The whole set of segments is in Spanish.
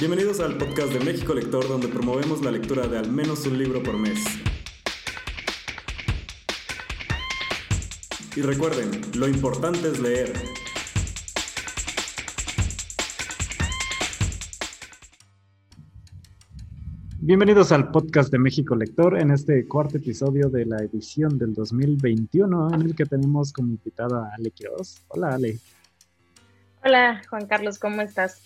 Bienvenidos al podcast de México Lector, donde promovemos la lectura de al menos un libro por mes. Y recuerden, lo importante es leer. Bienvenidos al podcast de México Lector en este cuarto episodio de la edición del 2021 en el que tenemos como invitada a Ale Quiroz. Hola Ale. Hola Juan Carlos, ¿cómo estás?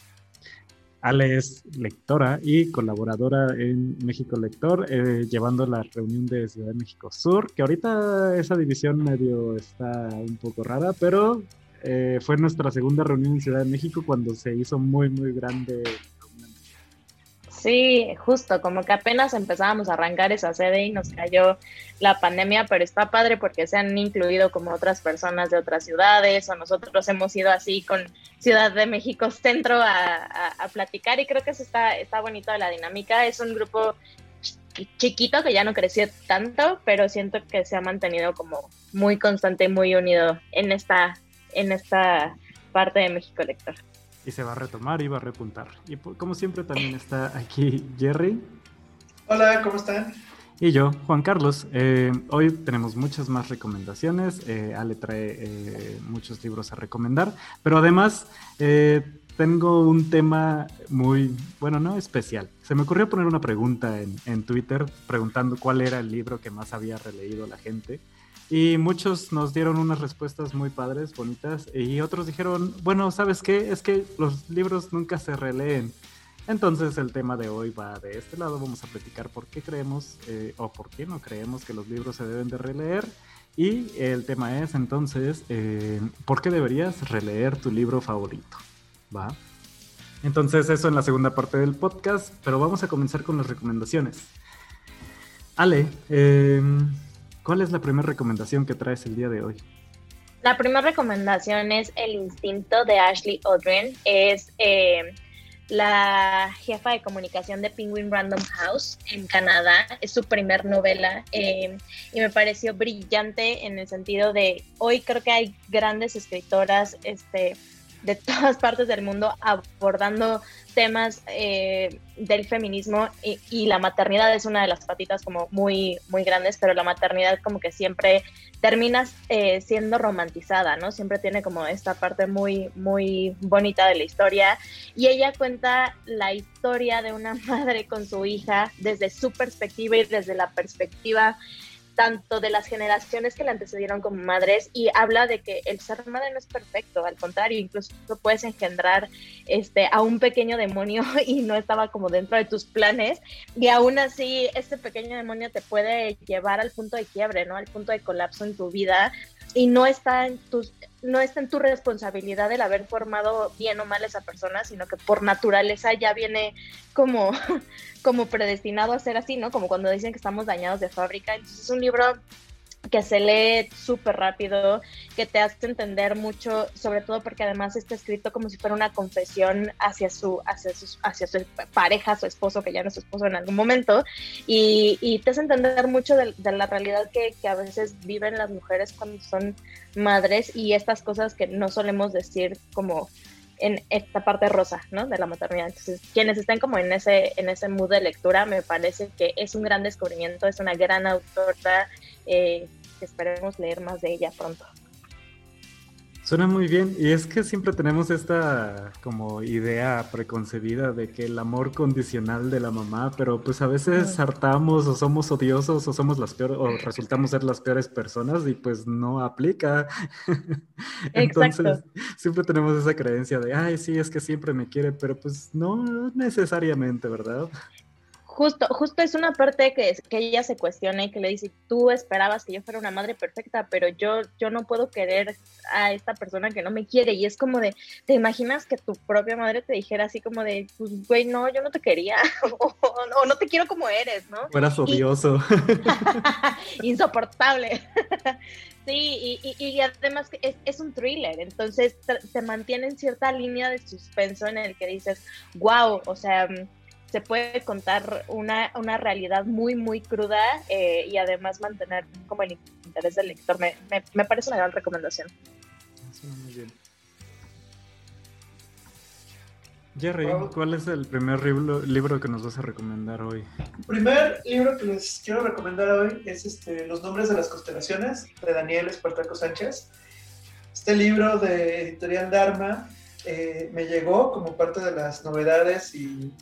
Ale es lectora y colaboradora en México Lector, eh, llevando la reunión de Ciudad de México Sur, que ahorita esa división medio está un poco rara, pero eh, fue nuestra segunda reunión en Ciudad de México cuando se hizo muy, muy grande Sí, justo, como que apenas empezábamos a arrancar esa sede y nos cayó la pandemia, pero está padre porque se han incluido como otras personas de otras ciudades o nosotros hemos ido así con Ciudad de México Centro a, platicar y creo que eso está, está bonito la dinámica. Es un grupo chiquito que ya no creció tanto, pero siento que se ha mantenido como muy constante y muy unido en esta, en esta parte de México Lector y se va a retomar y va a repuntar. Y como siempre también está aquí Jerry. Hola, ¿cómo están? Y yo, Juan Carlos. Eh, hoy tenemos muchas más recomendaciones. Eh, Ale trae eh, muchos libros a recomendar, pero además tengo un tema muy, bueno, no especial. Se me ocurrió poner una pregunta en, en Twitter preguntando cuál era el libro que más había releído la gente. Y muchos nos dieron unas respuestas muy padres, bonitas, y otros dijeron, bueno, ¿sabes qué? Es que los libros nunca se releen. Entonces el tema de hoy va de este lado, vamos a platicar por qué creemos eh, o por qué no creemos que los libros se deben de releer. Y el tema es entonces, eh, ¿por qué deberías releer tu libro favorito? ¿Va? Entonces eso en la segunda parte del podcast, pero vamos a comenzar con las recomendaciones. Ale, eh, ¿Cuál es la primera recomendación que traes el día de hoy? La primera recomendación es El instinto de Ashley Odren. Es eh, la jefa de comunicación de Penguin Random House en Canadá. Es su primer novela eh, y me pareció brillante en el sentido de hoy creo que hay grandes escritoras este, de todas partes del mundo abordando temas eh, del feminismo y, la maternidad es una de las patitas como muy, muy grandes, pero la maternidad como que siempre termina eh, siendo romantizada, ¿no? Siempre tiene como esta parte muy, muy bonita de la historia y ella cuenta la historia de una madre con su hija desde su perspectiva y desde la perspectiva tanto de las generaciones que le antecedieron como madres y habla de que el ser madre no es perfecto, al contrario, incluso puedes engendrar este, a un pequeño demonio y no estaba como dentro de tus planes y aún así este pequeño demonio te puede llevar al punto de quiebre, ¿no? Al punto de colapso en tu vida y no está en tus no está en tu responsabilidad el haber formado bien o mal esa persona, sino que por naturaleza ya viene como, como predestinado a ser así, ¿no? Como cuando dicen que estamos dañados de fábrica. Entonces es un libro que se lee súper rápido, que te hace entender mucho, sobre todo porque además está escrito como si fuera una confesión hacia su, hacia su, hacia su pareja, su esposo, que ya no es su esposo en algún momento, y, y te hace entender mucho de, la realidad que, que, a veces viven las mujeres cuando son madres y estas cosas que no solemos decir como en esta parte rosa, ¿no? De la maternidad. Entonces, quienes estén como en ese, en ese mood de lectura, me parece que es un gran descubrimiento, es una gran autora, eh, esperemos leer más de ella pronto. Suena muy bien y es que siempre tenemos esta como idea preconcebida de que el amor condicional de la mamá, pero pues a veces hartamos o somos odiosos o somos las peores o resultamos ser las peores personas y pues no aplica. Entonces siempre tenemos esa creencia de, ay, sí, es que siempre me quiere, pero pues no necesariamente, ¿verdad? Justo, justo es una parte que, que ella se cuestiona y que le dice, tú esperabas que yo fuera una madre perfecta, pero yo, yo no puedo querer a esta persona que no me quiere. Y es como de, ¿te imaginas que tu propia madre te dijera así como de, pues, güey, no, yo no te quería, o, no te quiero como eres, ¿no? Fueras odioso. Insoportable. Sí, y, y, además es, es, un thriller, entonces te mantiene en cierta línea de suspenso en el que dices, wow, o sea, se puede contar una, una realidad muy, muy cruda eh, y además mantener como el interés del lector. Me, me, parece una gran recomendación. muy bien. Jerry, ¿cuál es el primer libro, que nos vas a recomendar hoy? El primer libro que les quiero recomendar hoy es este, Los nombres de las constelaciones de Daniel Espartaco Sánchez. Este libro de Editorial Dharma eh, me llegó como parte de las novedades y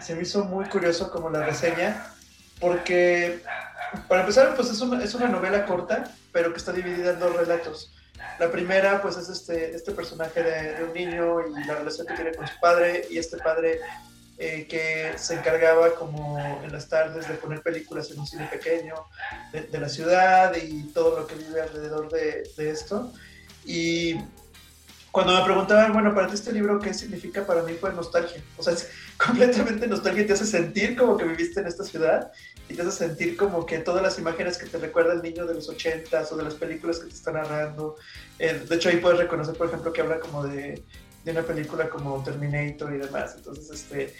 se me hizo muy curioso como la reseña, porque para empezar, pues es una, es una novela corta, pero que está dividida en dos relatos. La primera, pues, es este, este personaje de, un niño y la relación que tiene con su padre, y este padre eh, que se encargaba como en las tardes de poner películas en un cine pequeño de, la ciudad y todo lo que vive alrededor de, de, esto. Y cuando me preguntaban, bueno, para ti este libro, ¿qué significa para mí? Pues nostalgia. O sea, es completamente nostalgia, te hace sentir como que viviste en esta ciudad y te hace sentir como que todas las imágenes que te recuerda el niño de los ochentas o de las películas que te están narrando. Eh, de hecho, ahí puedes reconocer, por ejemplo, que habla como de, de una película como Terminator y demás. Entonces, este,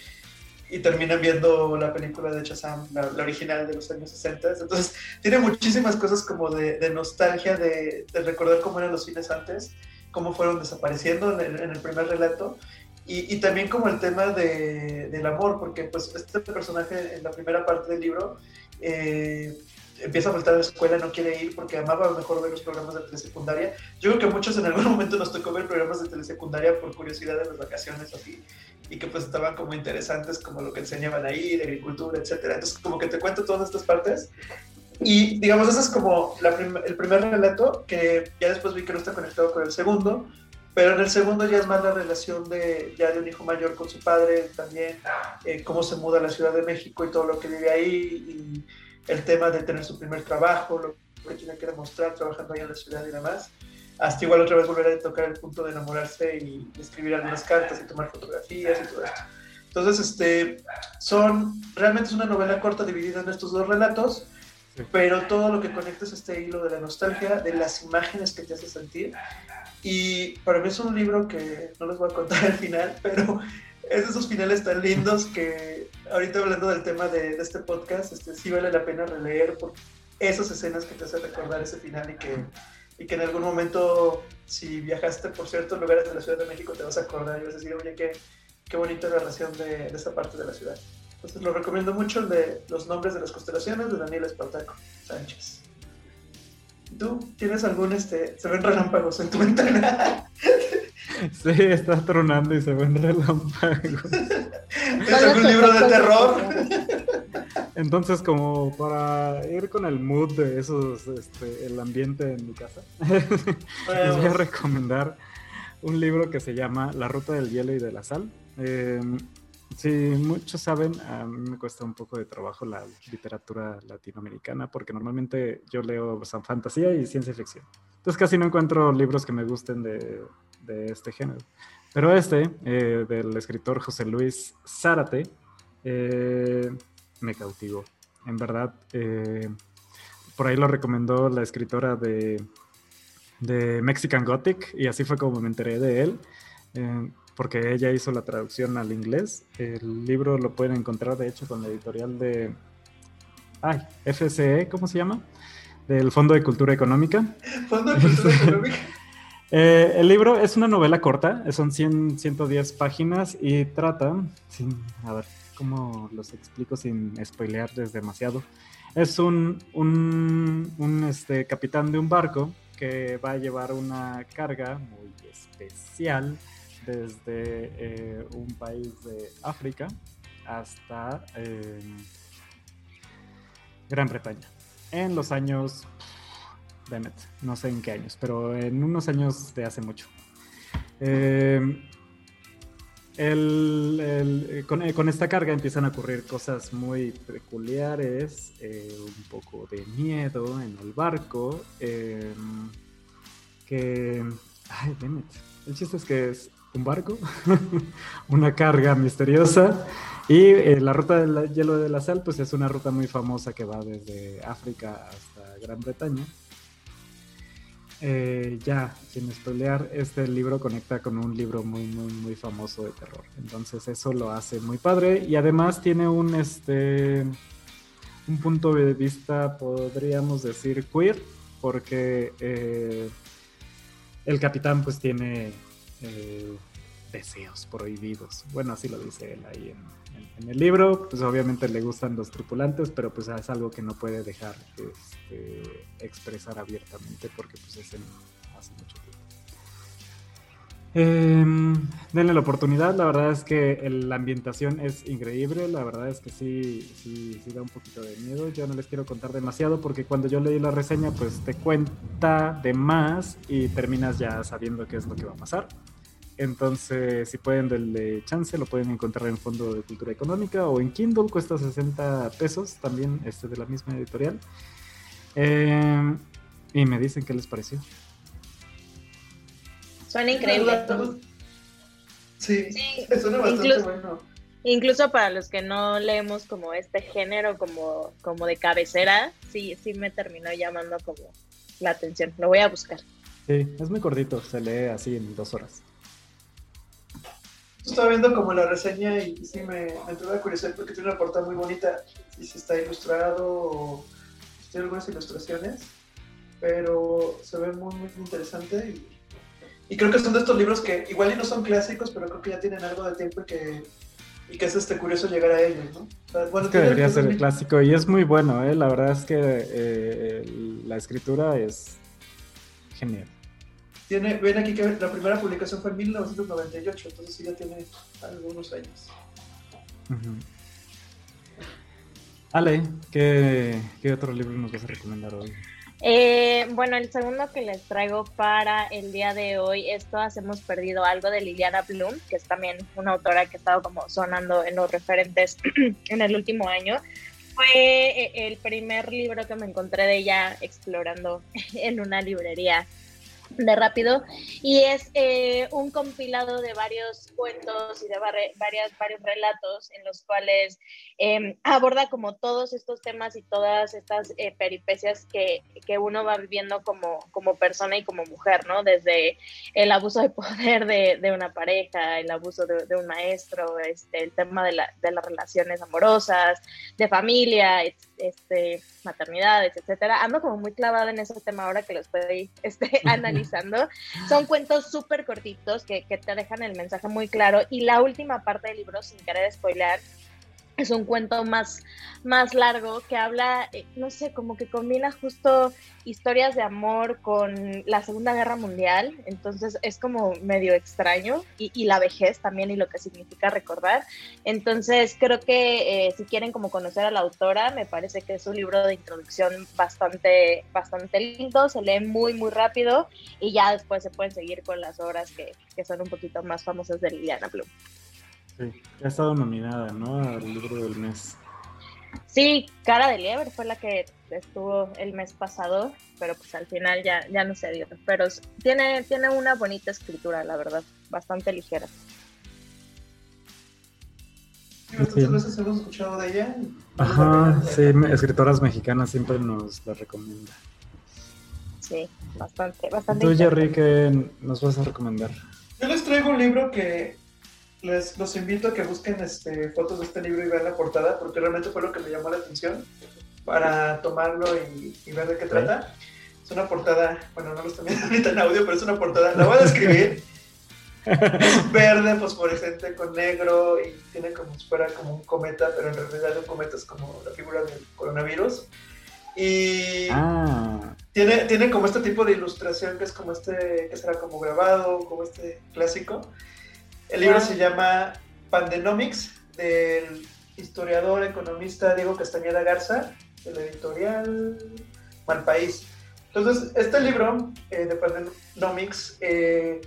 y terminan viendo la película de Shazam, la, original de los años 60. Entonces, tiene muchísimas cosas como de, de nostalgia, de, de, recordar cómo eran los cines antes cómo fueron desapareciendo en el, primer relato. Y, y, también como el tema de, del amor, porque pues este personaje en la primera parte del libro eh, empieza a faltar a la escuela, no quiere ir porque amaba mejor ver los programas de telesecundaria. Yo creo que muchos en algún momento nos tocó ver programas de telesecundaria por curiosidad de las vacaciones así, y que pues estaban como interesantes como lo que enseñaban ahí, de agricultura, etcétera. Entonces como que te cuento todas estas partes y digamos, ese es como el primer relato, que ya después vi que no está conectado con el segundo, pero en el segundo ya es más la relación de, ya de un hijo mayor con su padre, también eh, cómo se muda a la Ciudad de México y todo lo que vive ahí, y el tema de tener su primer trabajo, lo que tiene que demostrar trabajando ahí en la ciudad y demás. Hasta igual otra vez volver a tocar el punto de enamorarse y escribir algunas cartas y tomar fotografías y todo esto. Entonces, este, son, realmente es una novela corta dividida en estos dos relatos, pero todo lo que conecta es este hilo de la nostalgia, de las imágenes que te hace sentir. Y para mí es un libro que no les voy a contar al final, pero es de esos finales tan lindos que ahorita hablando del tema de, este podcast, este, sí vale la pena releer por esas escenas que te hacen recordar ese final y que, y que en algún momento, si viajaste por ciertos lugares de la Ciudad de México, te vas a acordar y vas a decir, oye, qué, qué bonita la relación de, de esa parte de la ciudad. Entonces lo recomiendo mucho el de Los nombres de las constelaciones de Daniel Espartaco Sánchez. ¿Tú tienes algún, este, se ven relámpagos en tu ventana? Sí, está tronando y se ven relámpagos. ¿Tienes algún libro de terror? Entonces, como para ir con el mood de esos, este, el ambiente en mi casa, les voy a recomendar un libro que se llama La Ruta del Hielo y de la Sal. Eh, Sí, muchos saben, a mí me cuesta un poco de trabajo la literatura latinoamericana porque normalmente yo leo fantasía y ciencia ficción. Entonces casi no encuentro libros que me gusten de, este género. Pero este, eh, del escritor José Luis Zárate, eh, me cautivó. En verdad, eh, por ahí lo recomendó la escritora de, de Mexican Gothic y así fue como me enteré de él porque ella hizo la traducción al inglés. El libro lo pueden encontrar, de hecho, con la editorial de... Ay, FCE, ¿cómo se llama? Del Fondo de Cultura Económica. Fondo de Cultura Económica. Eh, el libro es una novela corta, son 100, 110 páginas y trata, sin, a ver, ¿cómo los explico sin spoilearles demasiado? Es un, un, un este, capitán de un barco que va a llevar una carga muy especial desde eh, un país de África hasta em, Gran Bretaña. En los años, Demet, no sé en qué años, pero en unos años de hace mucho. Em, eh, con, esta carga empiezan a ocurrir cosas muy peculiares, eh, un poco de miedo en el barco, em, que... Ay, Demet. El chiste es que es un barco, una carga misteriosa. Y eh, la ruta del hielo de la sal, pues es una ruta muy famosa que va desde África hasta Gran Bretaña. Eh, ya, sin spoilear, este libro conecta con un libro muy, muy, muy famoso de terror. Entonces eso lo hace muy padre y además tiene un, este, un punto de vista, podríamos decir, queer, porque eh, el capitán pues tiene deseos prohibidos. Bueno, así lo dice él ahí en, el libro. Pues obviamente le gustan los tripulantes, pero pues es algo que no puede dejar este, expresar abiertamente porque pues es en, hace mucho tiempo. Em, denle la oportunidad, la verdad es que la ambientación es increíble, la verdad es que sí, sí, sí da un poquito de miedo. Yo no les quiero contar demasiado porque cuando yo leí la reseña, pues te cuenta de más y terminas ya sabiendo qué es lo que va a pasar. Entonces, si pueden darle chance, lo pueden encontrar en Fondo de Cultura Económica o en Kindle, cuesta 60 pesos, también este de la misma editorial. Em, y me dicen qué les pareció. Suena increíble. Sí, suena bastante incluso, bueno. Incluso para los que no leemos como este género como, como de cabecera, sí, sí me terminó llamando como la atención. Lo voy a buscar. Sí, es muy cortito, se lee así en dos horas. Estaba viendo como la reseña y sí me, me entró la curiosidad porque tiene una portada muy bonita y si está ilustrado o tiene algunas ilustraciones, pero se ve muy, muy interesante y y creo que son de estos libros que igual y no son clásicos, pero creo que ya tienen algo de tiempo y que, y que es este curioso llegar a ellos, ¿no? bueno, que debería ser el clásico y es muy bueno, ¿eh? La verdad es que eh, la escritura es genial. Tiene, ven aquí que la primera publicación fue en 1998, entonces sí ya tiene algunos años. Ale, ¿qué, ¿qué otro libro nos vas a recomendar hoy? Eh, bueno, el segundo que les traigo para el día de hoy es Todas hemos perdido algo de Liliana Bloom, que es también una autora que ha estado como sonando en los referentes en el último año. Fue eh, el primer libro que me encontré de ella explorando en una librería de rápido y es eh, un compilado de varios cuentos y de varias, varios relatos en los cuales em, aborda como todos estos temas y todas estas eh, peripecias que, que, uno va viviendo como, como persona y como mujer, ¿no? Desde el abuso de poder de, de una pareja, el abuso de, de, un maestro, este, el tema de, la, de las relaciones amorosas, de familia, este, maternidades, etcétera. Ando como muy clavada en ese tema ahora que lo estoy este, analizando. Son cuentos súper cortitos que, que, te dejan el mensaje muy claro. Y la última parte del libro, sin querer spoiler, es un cuento más, más largo que habla, eh, no sé, como que combina justo historias de amor con la Segunda Guerra Mundial, entonces es como medio extraño, y, la vejez también y lo que significa recordar. Entonces creo que eh, si quieren como conocer a la autora, me parece que es un libro de introducción bastante, bastante lindo, se lee muy, muy rápido, y ya después se pueden seguir con las obras que, que son un poquito más famosas de Liliana Bloom. Sí, ha estado nominada, ¿no? Al libro del mes. Sí, Cara de Liebre fue la que estuvo el mes pasado, pero pues al final ya, ya no se dio. Pero tiene, tiene una bonita escritura, la verdad, bastante ligera. Bastantes veces hemos escuchado de ella. Ajá, sí, escritoras mexicanas siempre nos la recomienda. Sí, bastante, bastante. ¿Tú, Jerry, qué nos vas a recomendar? Yo les traigo un libro que les los invito a que busquen este, fotos de este libro y vean la portada, porque realmente fue lo que me llamó la atención para tomarlo y, ver de qué trata. Es una portada, bueno, no lo estoy viendo ahorita en audio, pero es una portada, la voy a describir. es verde, fosforescente con negro y tiene como si fuera como un cometa, pero en realidad un cometa es como la figura del coronavirus. Y ah. tiene, tiene como este tipo de ilustración que es como este, que será como grabado, como este clásico. El libro se llama Pandenomics, del historiador, economista Diego Castañeda Garza, de la editorial Malpaís. Entonces, este libro eh, de Pandenomics eh,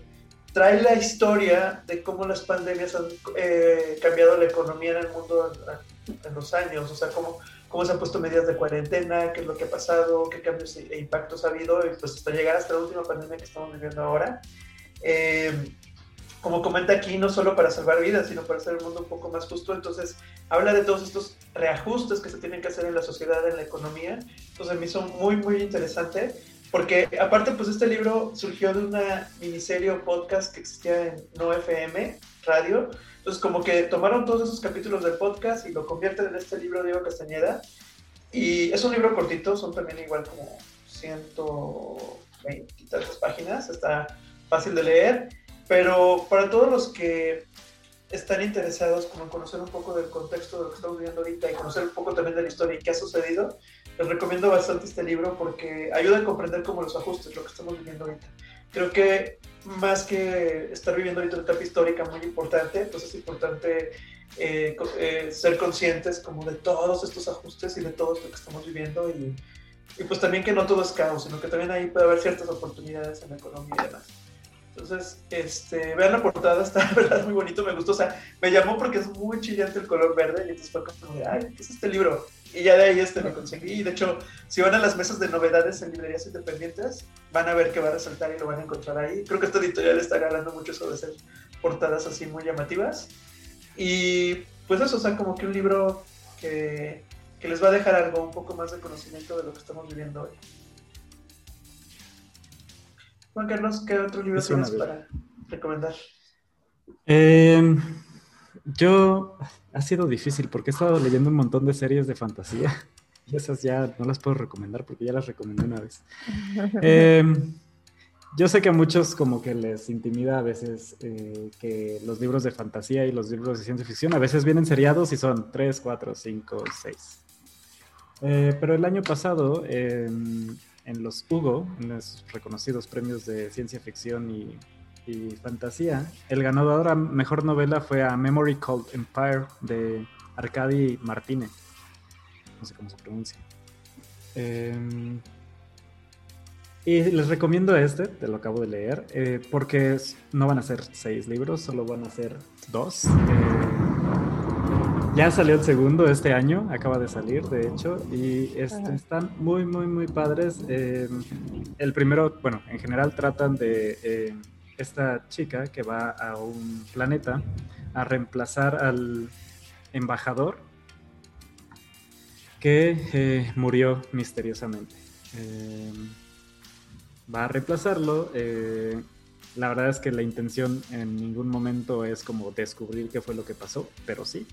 trae la historia de cómo las pandemias han eh, cambiado la economía en el mundo en, los años, o sea, cómo, cómo se han puesto medidas de cuarentena, qué es lo que ha pasado, qué cambios e impactos ha habido, y pues hasta llegar hasta la última pandemia que estamos viviendo ahora como comenta aquí, no solo para salvar vidas, sino para hacer el mundo un poco más justo. Entonces, habla de todos estos reajustes que se tienen que hacer en la sociedad, en la economía. Entonces, me hizo muy, muy interesante, porque aparte, pues este libro surgió de una miniserie o podcast que existía en No FM, radio. Entonces, como que tomaron todos esos capítulos del podcast y lo convierten en este libro de Diego Castañeda. Y es un libro cortito, son también igual como 120 y tantas páginas, está fácil de leer Pero para todos los que están interesados como en conocer un poco del contexto de lo que estamos viviendo ahorita y conocer un poco también de la historia y qué ha sucedido, les recomiendo bastante este libro porque ayuda a comprender como los ajustes, lo que estamos viviendo ahorita. Creo que más que estar viviendo ahorita una etapa histórica muy importante, pues es importante eh, eh, ser conscientes como de todos estos ajustes y de todo esto que estamos viviendo y, y pues también que no todo es caos, sino que también ahí puede haber ciertas oportunidades en la economía y demás. Entonces, este, vean la portada, está verdad muy bonito, me gustó. O sea, me llamó porque es muy chillante el color verde. Y entonces fue como de, ay, ¿qué es este libro? Y ya de ahí este lo conseguí. Y de hecho, si van a las mesas de novedades en librerías independientes, van a ver que va a resaltar y lo van a encontrar ahí. Creo que esta editorial está agarrando mucho de hacer portadas así muy llamativas. Y pues eso, o sea, como que un libro que, que les va a dejar algo, un poco más de conocimiento de lo que estamos viviendo hoy. Juan Carlos, ¿qué otro libro tienes para recomendar? Eh, yo, ha sido difícil porque he estado leyendo un montón de series de fantasía y esas ya no las puedo recomendar porque ya las recomendé una vez. Eh, yo sé que a muchos como que les intimida a veces eh, que los libros de fantasía y los libros de ciencia ficción a veces vienen seriados y son 3, 4, 5, 6. pero el año pasado en los Hugo, en los reconocidos premios de ciencia ficción y, fantasía, el ganador a mejor novela fue a Memory Called Empire de Arcadi Martínez. No sé cómo se pronuncia. Em, y les recomiendo este, te lo acabo de leer, eh, porque no van a ser seis libros, solo van a ser dos. Eh, ya salió el segundo este año, acaba de salir, de hecho, y este, están muy, muy, muy padres. Em, el primero, bueno, en general tratan de em, esta chica que va a un planeta a reemplazar al embajador que eh, murió misteriosamente. Em, va a reemplazarlo. Eh, la verdad es que la intención en ningún momento es como descubrir qué fue lo que pasó, pero sí.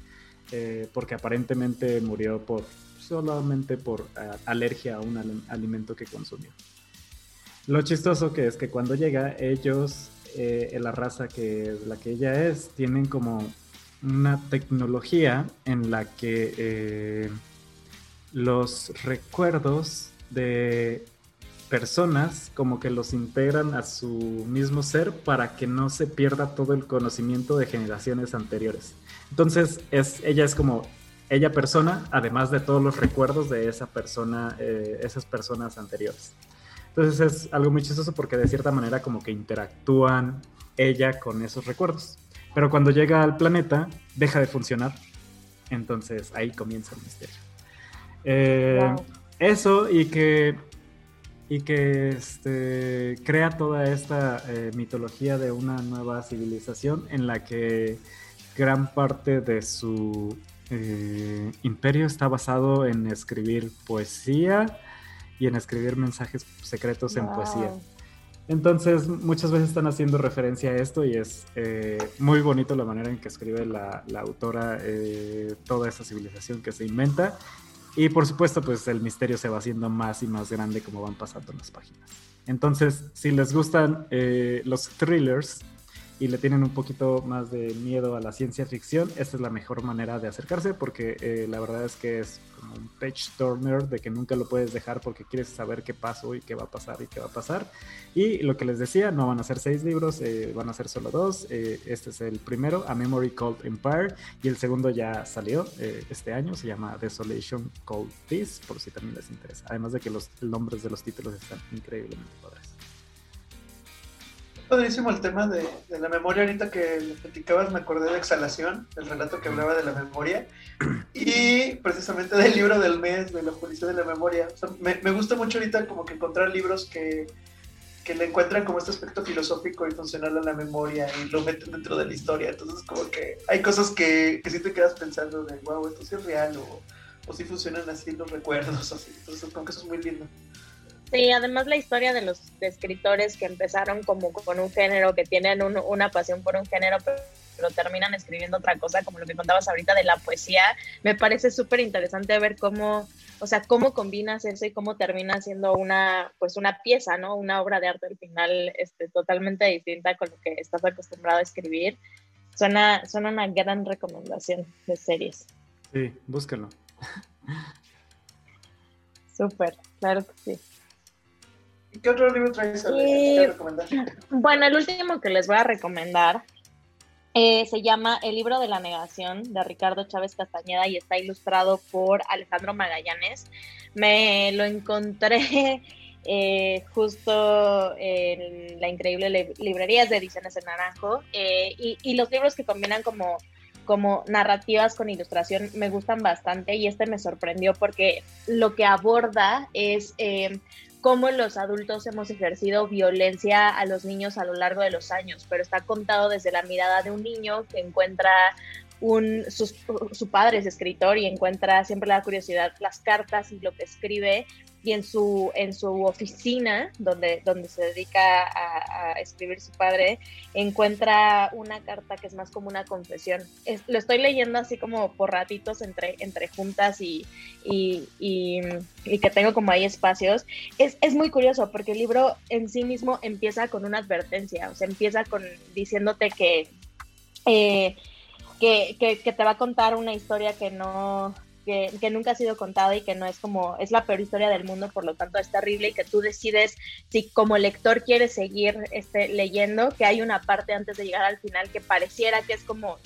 Eh, porque aparentemente murió por solamente por eh, alergia a un alimento que consumió. Lo chistoso que es que cuando llega, ellos, eh, la raza que la que ella es, tienen como una tecnología en la que los recuerdos de personas como que los integran a su mismo ser para que no se pierda todo el conocimiento de generaciones anteriores. Entonces, es, ella es como ella persona, además de todos los recuerdos de esa persona, eh, esas personas anteriores. Entonces es algo muy chistoso porque de cierta manera como que interactúan ella con esos recuerdos. Pero cuando llega al planeta, deja de funcionar. Entonces ahí comienza el misterio. Eh, eso y que, y que este, crea toda esta eh, mitología de una nueva civilización en la que gran parte de su eh, imperio está basado en escribir poesía y en escribir mensajes secretos en poesía. Entonces, muchas veces están haciendo referencia a esto y es eh, muy bonito la manera en que escribe la, autora eh, toda esa civilización que se inventa. Y por supuesto, pues el misterio se va haciendo más y más grande como van pasando las páginas. Entonces, si les gustan los thrillers, y le tienen un poquito más de miedo a la ciencia ficción, esta es la mejor manera de acercarse porque eh, la verdad es que es como un page turner de que nunca lo puedes dejar porque quieres saber qué pasó y qué va a pasar y qué va a pasar. Y lo que les decía, no van a ser seis libros, eh, van a ser solo dos. Eh, este es el primero, A Memory Called Empire, y el segundo ya salió este año, se llama Desolation Called Peace, por si también les interesa. Además de que los nombres de los títulos están increíblemente padres padrísimo el tema de, la memoria. Ahorita que le platicabas, me acordé de Exhalación, el relato que hablaba de la memoria, y precisamente del libro del mes, de la policía de la memoria. me, gusta mucho ahorita como que encontrar libros que, que le encuentran como este aspecto filosófico y funcional a la memoria y lo meten dentro de la historia. Entonces, como que hay cosas que, que sí te quedas pensando de, wow, esto sí es real, o, o sí funcionan así los recuerdos, así. Entonces, como que eso es muy lindo. Sí, además la historia de los escritores que empezaron como con un género, que tienen una pasión por un género, pero terminan escribiendo otra cosa, como lo que contabas ahorita de la poesía. Me parece súper interesante ver cómo, o sea, cómo combinas eso y cómo termina siendo una, pues una pieza, ¿no? Una obra de arte al final este, totalmente distinta con lo que estás acostumbrado a escribir. Suena, suena una gran recomendación de series. Sí, búscalo. Súper, claro que sí. ¿Qué otro libro traes a recomendar? Bueno, el último que les voy a recomendar eh, se llama El libro de la negación de Ricardo Chávez Castañeda y está ilustrado por Alejandro Magallanes. Me lo encontré eh, justo en la increíble librería de Ediciones en Naranjo eh, y, y, los libros que combinan como como narrativas con ilustración me gustan bastante y este me sorprendió porque lo que aborda es eh, cómo los adultos hemos ejercido violencia a los niños a lo largo de los años, pero está contado desde la mirada de un niño que encuentra su, padre es escritor y encuentra siempre la curiosidad las cartas y lo que escribe y en su, en su oficina, donde, donde se dedica a, escribir su padre, encuentra una carta que es más como una confesión. lo estoy leyendo así como por ratitos entre, entre juntas y, y, y, que tengo como ahí espacios. Es, es, muy curioso porque el libro en sí mismo empieza con una advertencia, o sea, empieza con diciéndote que... Eh, que, que, que, te va a contar una historia que no, que, nunca ha sido contada y que no es como, es la peor historia del mundo, por lo tanto es terrible y que tú decides si como lector quieres seguir este, leyendo, que hay una parte antes de llegar al final que pareciera que es como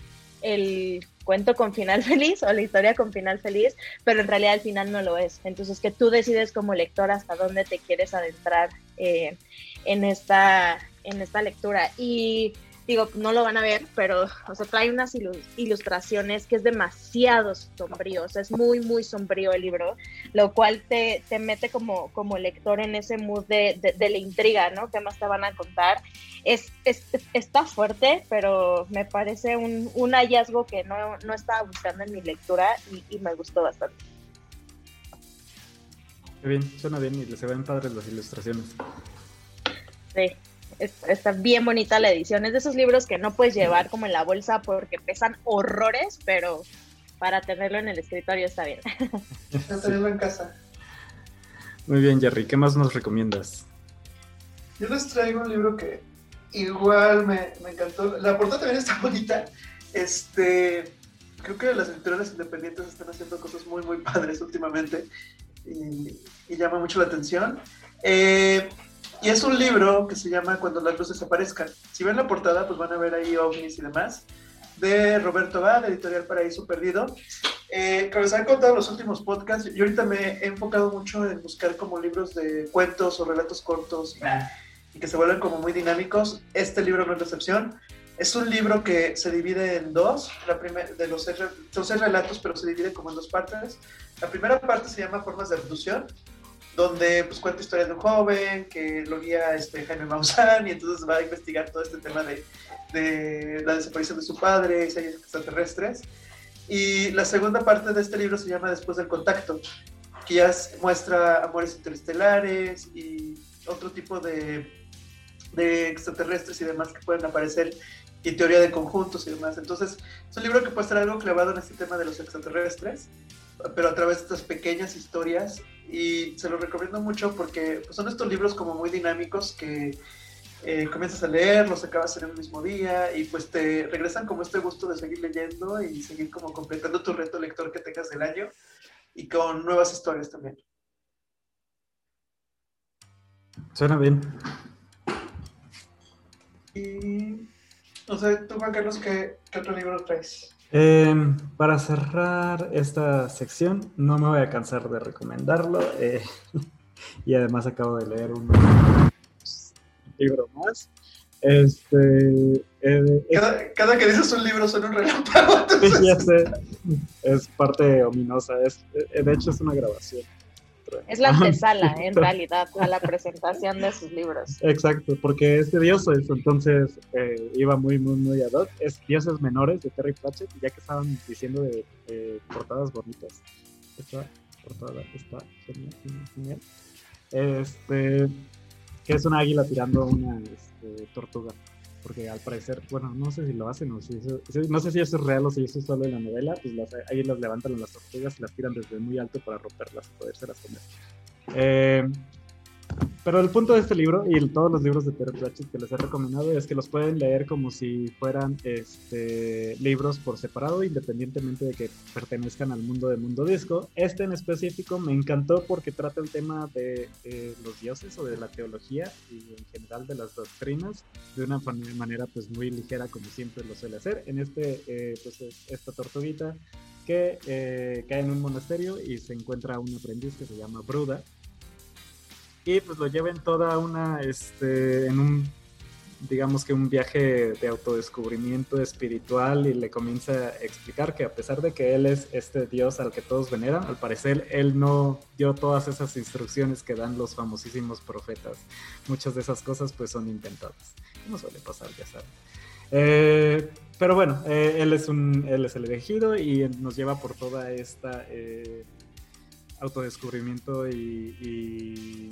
el cuento con final feliz o la historia con final feliz, pero en realidad al final no lo es. Entonces que tú decides como lector hasta dónde te quieres adentrar eh, en, esta, en esta lectura. Y digo, no lo van a ver, pero, o sea, trae unas ilustraciones que es demasiado sombrío, o sea, es muy, muy sombrío el libro, lo cual te, te mete como, como lector en ese mood de, de, la intriga, ¿no? ¿Qué más te van a contar? Es, es está fuerte, pero me parece un, un hallazgo que no, no, estaba buscando en mi lectura y, y me gustó bastante. Qué bien, suena bien y se ven padres las ilustraciones. Sí está bien bonita la edición. Es de esos libros que no puedes llevar como en la bolsa porque pesan horrores, pero para tenerlo en el escritorio está bien. Para tenerlo en casa. Muy bien, Jerry. ¿Qué más nos recomiendas? Yo les traigo un libro que igual me, encantó. La portada también está bonita. Este, creo que las editoriales independientes están haciendo cosas muy, muy padres últimamente y, y llama mucho la atención. Eh, y es un libro que se llama Cuando las luces aparezcan. Si ven la portada, pues van a ver ahí ovnis y demás. De Roberto Abad, editorial Paraíso Perdido. Eh, como les han contado en los últimos podcasts, yo ahorita me he enfocado mucho en buscar como libros de cuentos o relatos cortos y, que se vuelven como muy dinámicos. Este libro no es la excepción. Es un libro que se divide en dos. La de los son seis relatos, pero se divide como en dos partes. La primera parte se llama Formas de Abducción donde pues cuenta historias de un joven que lo guía este, Jaime Maussan y entonces va a investigar todo este tema de, de la desaparición de su padre, y extraterrestres. Y la segunda parte de este libro se llama Después del contacto, que ya muestra amores interestelares y otro tipo de, de extraterrestres y demás que pueden aparecer y teoría de conjuntos y demás. Entonces, es un libro que puede estar algo clavado en este tema de los extraterrestres, pero a través de estas pequeñas historias y se lo recomiendo mucho porque pues, son estos libros como muy dinámicos que eh, comienzas a leer, los acabas en el mismo día y pues te regresan como este gusto de seguir leyendo y seguir como completando tu reto lector que tengas del año y con nuevas historias también. Suena bien. Y no sé, tú Juan Carlos, ¿qué, qué otro libro traes? Em, para cerrar esta sección, no me voy a cansar de recomendarlo. Eh, y además acabo de leer un libro más. Este, eh, cada, que dices un libro suena un relámpago. ya sé, es parte ominosa. Es, eh, de hecho, es una grabación. Es la antesala, en realidad, a la presentación de sus libros. Exacto, porque es de dioses, entonces eh, iba muy, muy, muy ad hoc. Es Dioses Menores de Terry Pratchett, ya que estaban diciendo de portadas bonitas. Esta portada está genial. Este, que es una águila tirando una este, tortuga. Porque al parecer, bueno, no sé si lo hacen o si eso, no sé si eso es real o si eso es solo en la novela, pues las, ahí las levantan las tortugas y las tiran desde muy alto para romperlas y las comer. Eh, pero el punto de este libro y todos los libros de Terry Pratchett que les he recomendado es que los pueden leer como si fueran este, libros por separado, independientemente de que pertenezcan al mundo de Mundo Disco. Este en específico me encantó porque trata el tema de los dioses o de la teología y en general de las doctrinas de una manera pues muy ligera como siempre lo suele hacer. En este, eh, pues esta tortuguita que eh, cae en un monasterio y se encuentra un aprendiz que se llama Bruda y pues lo lleven toda una, este, en un, digamos que un viaje de autodescubrimiento espiritual y le comienza a explicar que a pesar de que él es este Dios al que todos veneran, al parecer él no dio todas esas instrucciones que dan los famosísimos profetas. Muchas de esas cosas pues son inventadas. No suele pasar, ya saben. Eh, pero bueno, eh, él, es un, él es el elegido y nos lleva por toda esta eh, autodescubrimiento y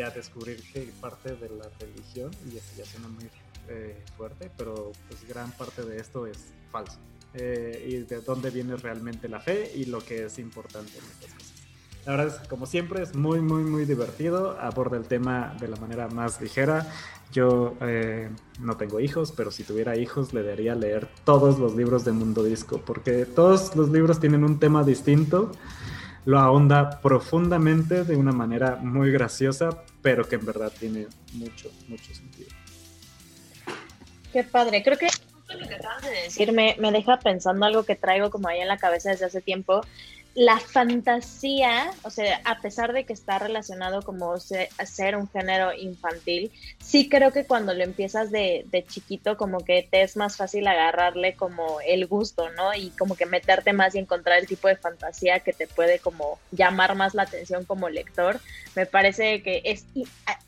a descubrir que parte de la religión, y eso ya suena muy eh, fuerte, pero pues gran parte de esto es falso. Eh, y de dónde viene realmente la fe y lo que es importante en estas cosas. La verdad es como siempre, es muy, muy, muy divertido. Aborda el tema de la manera más ligera. Yo eh, no tengo hijos, pero si tuviera hijos le daría leer todos los libros de Mundo Disco, porque todos los libros tienen un tema distinto lo ahonda profundamente de una manera muy graciosa, pero que en verdad tiene mucho, mucho sentido. Qué padre, creo que lo que acabas de decir me, me deja pensando algo que traigo como ahí en la cabeza desde hace tiempo la fantasía, o sea, a pesar de que está relacionado como ser un género infantil, sí creo que cuando lo empiezas de, de, chiquito, como que te es más fácil agarrarle como el gusto, ¿no? Y como que meterte más y encontrar el tipo de fantasía que te puede como llamar más la atención como lector. Me parece que es,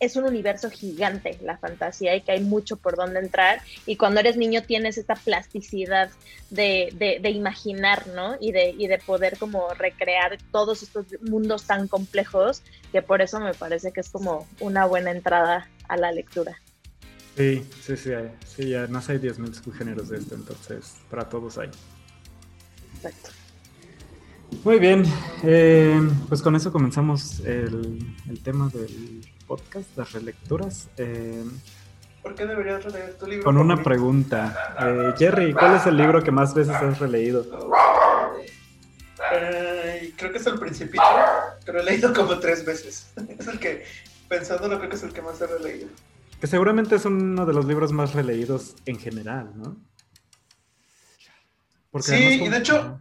es un universo gigante la fantasía y que hay mucho por donde entrar. Y cuando eres niño tienes esta plasticidad de, de, de imaginar, ¿no? Y de, y de poder como recrear todos estos mundos tan complejos que por eso me parece que es como una buena entrada a la lectura. Sí, sí, sí, hay, sí, además hay 10.000 subgéneros de esto, entonces para todos hay. Exacto. Muy bien, eh, pues con eso comenzamos el, tema del podcast, las relecturas. Eh, ¿Por qué deberías releer tu libro? Con una pregunta. Eh, Jerry, ¿cuál es el libro que más veces has releído? Creo que es el Principito, pero he leído como tres veces. Es el que, pensándolo, creo que es el que más he releído. Que seguramente es uno de los libros más releídos en general, ¿no? sí, y de hecho,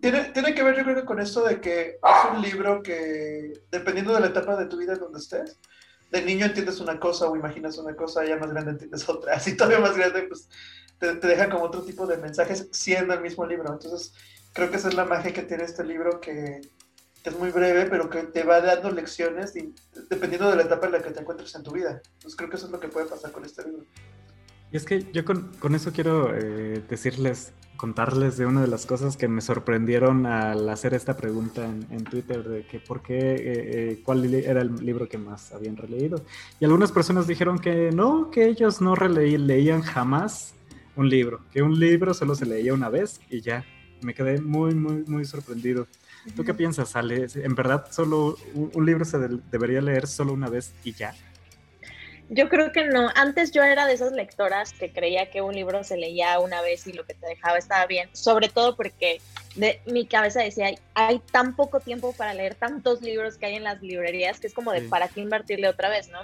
tiene, tiene que ver yo creo que con esto de que es un libro que, dependiendo de la etapa de tu vida en donde estés, de niño entiendes una cosa o imaginas una cosa, ya más grande entiendes otra, así todavía más grande, pues te, te deja como otro tipo de mensajes siendo el mismo libro. Entonces, creo que esa es la magia que tiene este libro que, es muy breve, pero que te va dando lecciones dependiendo de la etapa en la que te encuentres en tu vida. Entonces creo que eso es lo que puede pasar con este libro. Y es que yo con, con eso quiero eh, decirles, contarles de una de las cosas que me sorprendieron al hacer esta pregunta en, Twitter de que por qué, eh, eh, cuál era el libro que más habían releído. Y algunas personas dijeron que no, que ellos no releí, leían jamás un libro, que un libro solo se leía una vez y ya me quedé muy, muy, muy sorprendido. ¿Tú qué piensas, Ale? ¿En verdad solo un, libro se debería leer solo una vez y ya? Yo creo que no. Antes yo era de esas lectoras que creía que un libro se leía una vez y lo que te dejaba estaba bien, sobre todo porque de, mi cabeza decía, hay tan poco tiempo para leer tantos libros que hay en las librerías que es como de para qué invertirle otra vez, ¿no?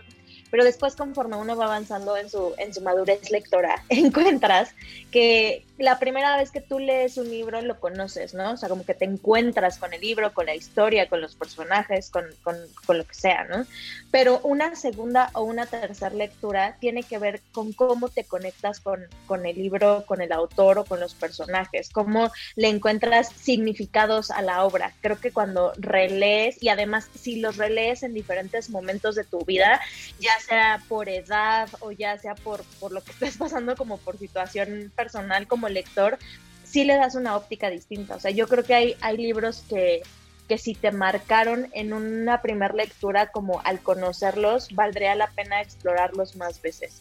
pero después conforme uno va avanzando en su, en su madurez lectora, encuentras que la primera vez que tú lees un libro lo conoces, ¿no? O sea, como que te encuentras con el libro, con la historia, con los personajes, con, con, con lo que sea, ¿no? Pero una segunda o una tercera lectura tiene que ver con cómo te conectas con, con el libro, con el autor o con los personajes, cómo le encuentras significados a la obra. Creo que cuando relees, y además si los relees en diferentes momentos de tu vida, ya sea por edad o ya sea por, por lo que estés pasando como por situación personal como lector, sí le das una óptica distinta. O sea, yo creo que hay, hay libros que, que si te marcaron en una primera lectura como al conocerlos, valdría la pena explorarlos más veces.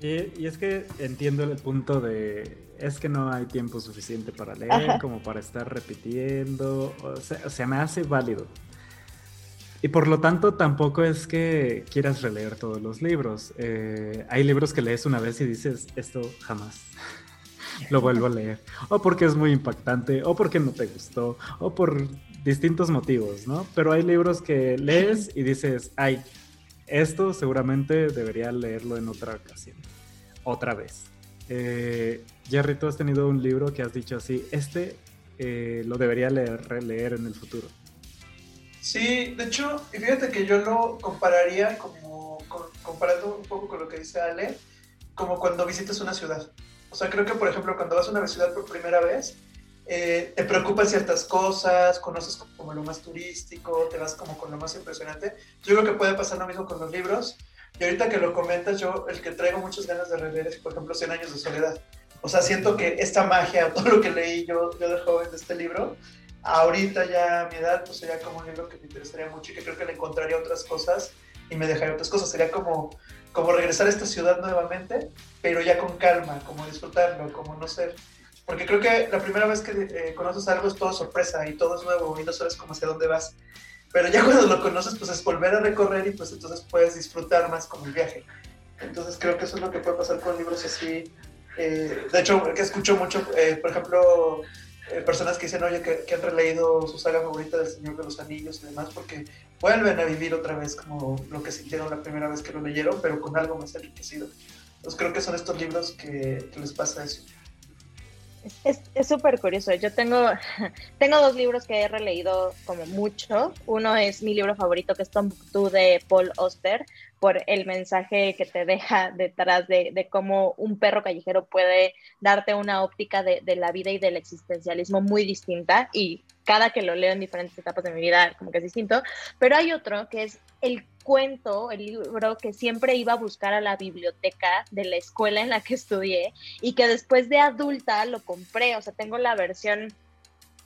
Y, es que entiendo el punto de, es que no hay tiempo suficiente para leer, como para estar repitiendo, o sea, me hace válido. Y por lo tanto tampoco es que quieras releer todos los libros. Eh, hay libros que lees una vez y dices, esto jamás lo vuelvo a leer. O porque es muy impactante, o porque no te gustó, o por distintos motivos, ¿no? Pero hay libros que lees y dices, ay, esto seguramente debería leerlo en otra ocasión, otra vez. Eh, Jerry, tú has tenido un libro que has dicho así, este eh, lo debería leer, releer en el futuro. Sí, de hecho, fíjate que yo lo compararía como, comparando un poco con lo que dice Ale, como cuando visitas una ciudad. O sea, creo que, por ejemplo, cuando vas a una ciudad por primera vez, eh, te preocupan ciertas cosas, conoces como lo más turístico, te vas como con lo más impresionante. Yo creo que puede pasar lo mismo con los libros. Y ahorita que lo comentas, yo el que traigo muchas ganas de releer es, por ejemplo, 100 años de soledad. O sea, siento que esta magia, todo lo que leí yo, yo de joven de este libro, ahorita ya a mi edad, pues sería como un libro que me interesaría mucho y que creo que le encontraría otras cosas y me dejaría otras cosas. Sería como, como regresar a esta ciudad nuevamente, pero ya con calma, como disfrutarlo, como no ser. Porque creo que la primera vez que eh, conoces algo es todo sorpresa y todo es nuevo y no sabes cómo hacia dónde vas. Pero ya cuando lo conoces, pues es volver a recorrer y pues entonces puedes disfrutar más como el viaje. Entonces creo que eso es lo que puede pasar con libros así. Eh, de hecho, que escucho mucho, eh, por ejemplo, eh, personas que dicen, oye, que, han releído su saga favorita del Señor de los Anillos y demás, porque vuelven a vivir otra vez como lo que sintieron la primera vez que lo leyeron, pero con algo más enriquecido. Entonces creo que son estos libros que, les pasa eso. Es súper curioso. Yo tengo, tengo dos libros que he releído como mucho. Uno es mi libro favorito, que es Tom de Paul Oster, por el mensaje que te deja detrás de, de cómo un perro callejero puede darte una óptica de, de, la vida y del existencialismo muy distinta y cada que lo leo en diferentes etapas de mi vida como que es distinto, pero hay otro que es el cuento, el libro que siempre iba a buscar a la biblioteca de la escuela en la que estudié y que después de adulta lo compré, o sea, tengo la versión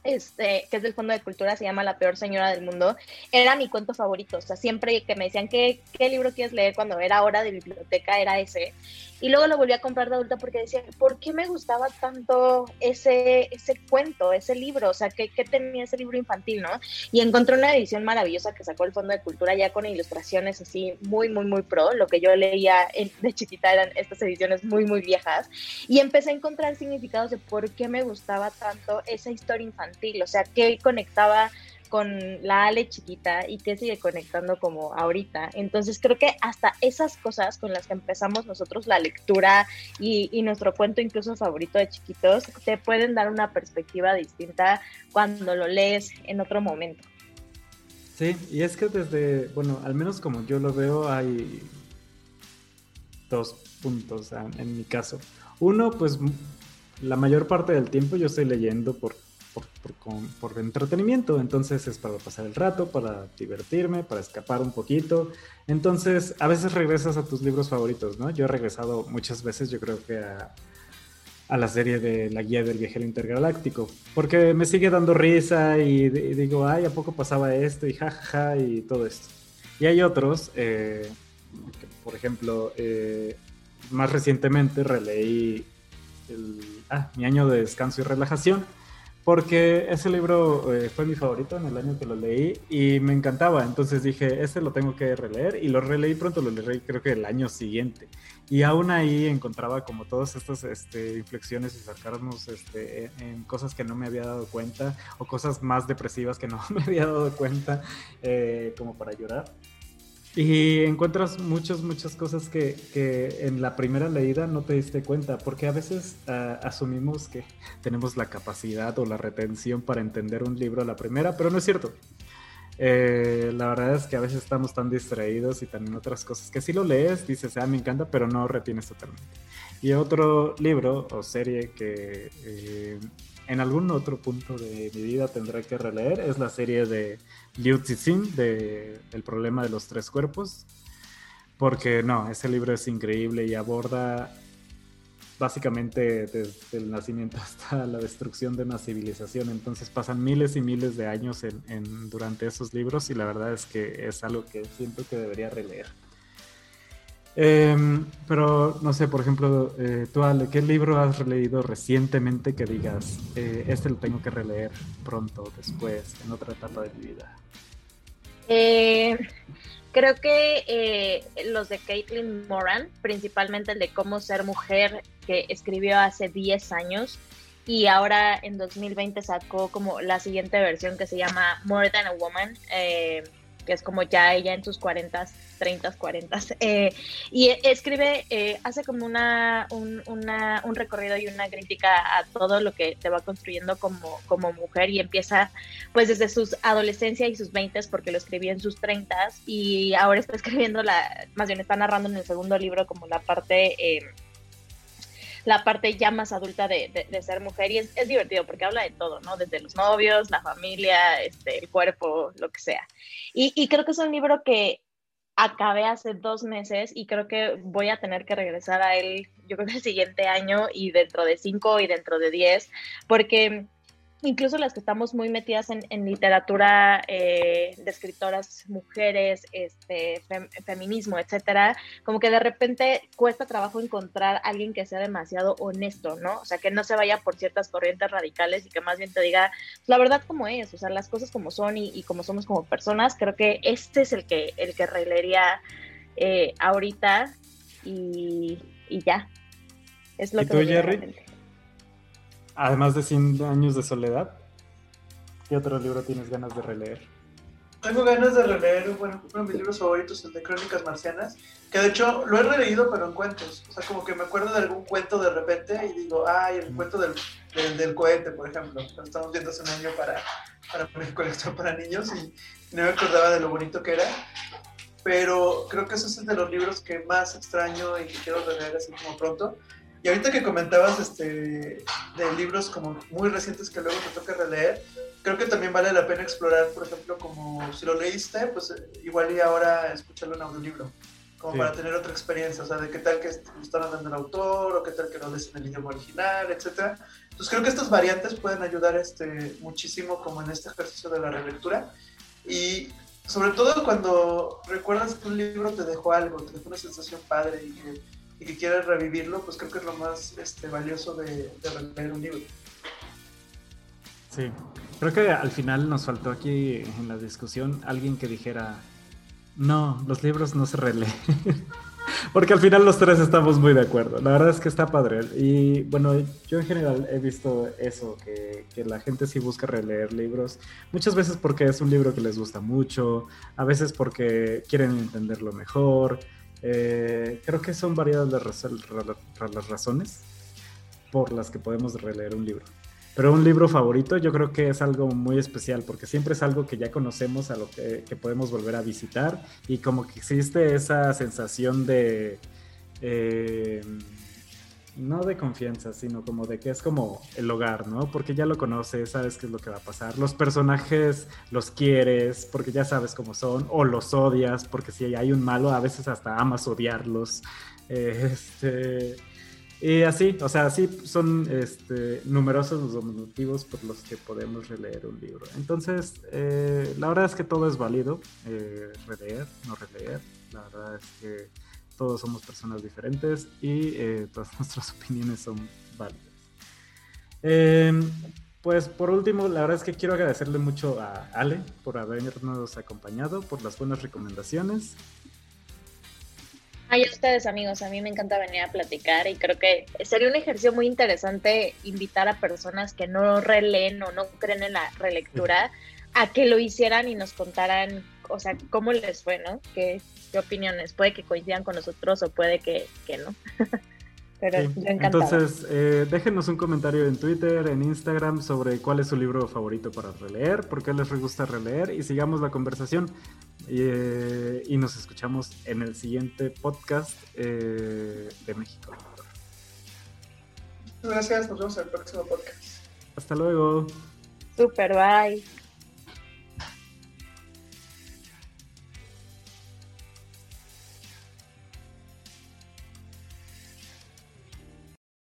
este, que es del Fondo de Cultura, se llama La Peor Señora del Mundo, era mi cuento favorito. O sea, siempre que me decían, ¿qué, qué libro quieres leer cuando era hora de biblioteca? Era ese. Y luego lo volví a comprar de adulta porque decía, ¿por qué me gustaba tanto ese, ese cuento, ese libro? O sea, ¿qué, ¿qué, tenía ese libro infantil, no? Y encontré una edición maravillosa que sacó el Fondo de Cultura ya con ilustraciones así muy, muy, muy pro. Lo que yo leía de chiquita eran estas ediciones muy, muy viejas. Y empecé a encontrar significados de por qué me gustaba tanto esa historia infantil. O sea, qué conectaba con la Ale chiquita y que sigue conectando como ahorita. Entonces creo que hasta esas cosas con las que empezamos nosotros la lectura y, nuestro cuento incluso favorito de chiquitos, te pueden dar una perspectiva distinta cuando lo lees en otro momento. Sí, y es que desde, bueno, al menos como yo lo veo, hay dos puntos en mi caso. Uno, pues la mayor parte del tiempo yo estoy leyendo por por, entretenimiento. Entonces es para pasar el rato, para divertirme, para escapar un poquito. Entonces a veces regresas a tus libros favoritos, ¿no? Yo he regresado muchas veces, yo creo que a, a la serie de La Guía del Viajero Intergaláctico, porque me sigue dando risa y, digo, ay, ¿a poco pasaba esto? Y jajaja y todo esto. Y hay otros, eh, por ejemplo, eh, más recientemente releí el, ah, mi año de descanso y relajación porque ese libro eh, fue mi favorito en el año que lo leí y me encantaba. Entonces dije, ese lo tengo que releer y lo releí pronto, lo leí creo que el año siguiente. Y aún ahí encontraba como todas estas este, inflexiones y sacarnos este, en cosas que no me había dado cuenta o cosas más depresivas que no me había dado cuenta eh, como para llorar. Y encuentras muchas, muchas cosas que, que, en la primera leída no te diste cuenta, porque a veces ah, asumimos que tenemos la capacidad o la retención para entender un libro a la primera, pero no es cierto. Eh, la verdad es que a veces estamos tan distraídos y también otras cosas que si lo lees dices, ah, me encanta, pero no retienes totalmente. Y otro libro o serie que eh, en algún otro punto de mi vida tendré que releer es la serie de Liu Cixin de El problema de los tres cuerpos porque no, ese libro es increíble y aborda básicamente desde el nacimiento hasta la destrucción de una civilización. Entonces pasan miles y miles de años en, durante esos libros y la verdad es que es algo que siento que debería releer. Em, pero no sé, por ejemplo, eh, tú Ale, ¿qué libro has releído recientemente que digas, eh, este lo tengo que releer pronto, después, en otra etapa de mi vida? Eh, creo que los de Caitlin Moran, principalmente el de Cómo ser mujer, que escribió hace 10 años, y ahora en 2020 sacó como la siguiente versión que se llama More Than a Woman, que es como ya ella en sus 40 30, 40. Eh, y escribe, eh, hace como una un, una, un, recorrido y una crítica a todo lo que te va construyendo como, como mujer y empieza pues desde sus adolescencia y sus 20 porque lo escribió en sus 30 y ahora está escribiendo la, más bien está narrando en el segundo libro como la parte... Eh, la parte ya más adulta de, de, ser mujer y es, es, divertido porque habla de todo, ¿no? Desde los novios, la familia, este, el cuerpo, lo que sea. Y, y creo que es un libro que acabé hace dos meses y creo que voy a tener que regresar a él, yo creo que el siguiente año y dentro de cinco y dentro de diez, porque incluso las que estamos muy metidas en, literatura eh, de escritoras mujeres, este, feminismo, etcétera, como que de repente cuesta trabajo encontrar a alguien que sea demasiado honesto, ¿no? O sea, que no se vaya por ciertas corrientes radicales y que más bien te diga la verdad como es, o sea, las cosas como son y, como somos como personas. Creo que este es el que, el que eh, ahorita y, ya. Es lo ¿Y que tú, Jerry? Además de 100 años de soledad, ¿qué otro libro tienes ganas de releer? Tengo ganas de releer bueno, uno de mis libros favoritos, el de Crónicas Marcianas, que de hecho lo he releído pero en cuentos. O sea, como que me acuerdo de algún cuento de repente y digo, ay, el cuento del, del, cohete, por ejemplo. Lo estamos viendo hace un año para, para mi colección para niños y no me acordaba de lo bonito que era. Pero creo que ese es el de los libros que más extraño y que quiero releer así como pronto. Y ahorita que comentabas este, de libros como muy recientes que luego te toca releer, creo que también vale la pena explorar, por ejemplo, como si lo leíste, pues eh, igual y ahora escucharlo en audiolibro, como para tener otra experiencia, o sea, de qué tal que están hablando el autor, o qué tal que lo lees en el idioma original, etcétera. Entonces creo que estas variantes pueden ayudar este, muchísimo como en este ejercicio de la relectura. Y sobre todo cuando recuerdas que un libro te dejó algo, te dejó una sensación padre y que y que quieras revivirlo, pues creo que es lo más este, valioso de, de leer un libro. Sí, creo que al final nos faltó aquí en la discusión alguien que dijera, no, los libros no se releen. Porque al final los tres estamos muy de acuerdo. La verdad es que está padre. Y bueno, yo en general he visto eso, que, que, la gente sí busca releer libros. Muchas veces porque es un libro que les gusta mucho, a veces porque quieren entenderlo mejor, eh, creo que son variadas las, razones por las que podemos releer un libro. Pero un libro favorito yo creo que es algo muy especial porque siempre es algo que ya conocemos, a lo que, podemos volver a visitar y como que existe esa sensación de... Eh, no de confianza, sino como de que es como el hogar, ¿no? Porque ya lo conoces, sabes qué es lo que va a pasar. Los personajes los quieres porque ya sabes cómo son, o los odias porque si hay un malo, a veces hasta amas odiarlos. Este, y así, o sea, sí son este, numerosos los motivos por los que podemos releer un libro. Entonces, eh, la verdad es que todo es válido, eh, releer, no releer. La verdad es que todos somos personas diferentes y eh, todas nuestras opiniones son válidas. Em, pues por último, la verdad es que quiero agradecerle mucho a Ale por habernos acompañado, por las buenas recomendaciones. Ay, a ustedes amigos, a mí me encanta venir a platicar y creo que sería un ejercicio muy interesante invitar a personas que no releen o no creen en la relectura a que lo hicieran y nos contaran, o sea, cómo les fue, ¿no? Que qué opiniones. Puede que coincidan con nosotros o puede que, no. Pero yo Entonces, eh, déjenos un comentario en Twitter, en Instagram sobre cuál es su libro favorito para releer, por qué les gusta releer y sigamos la conversación. Eh, y nos escuchamos en el siguiente podcast eh, de México. Gracias, nos vemos en el próximo podcast. Hasta luego. Super, bye.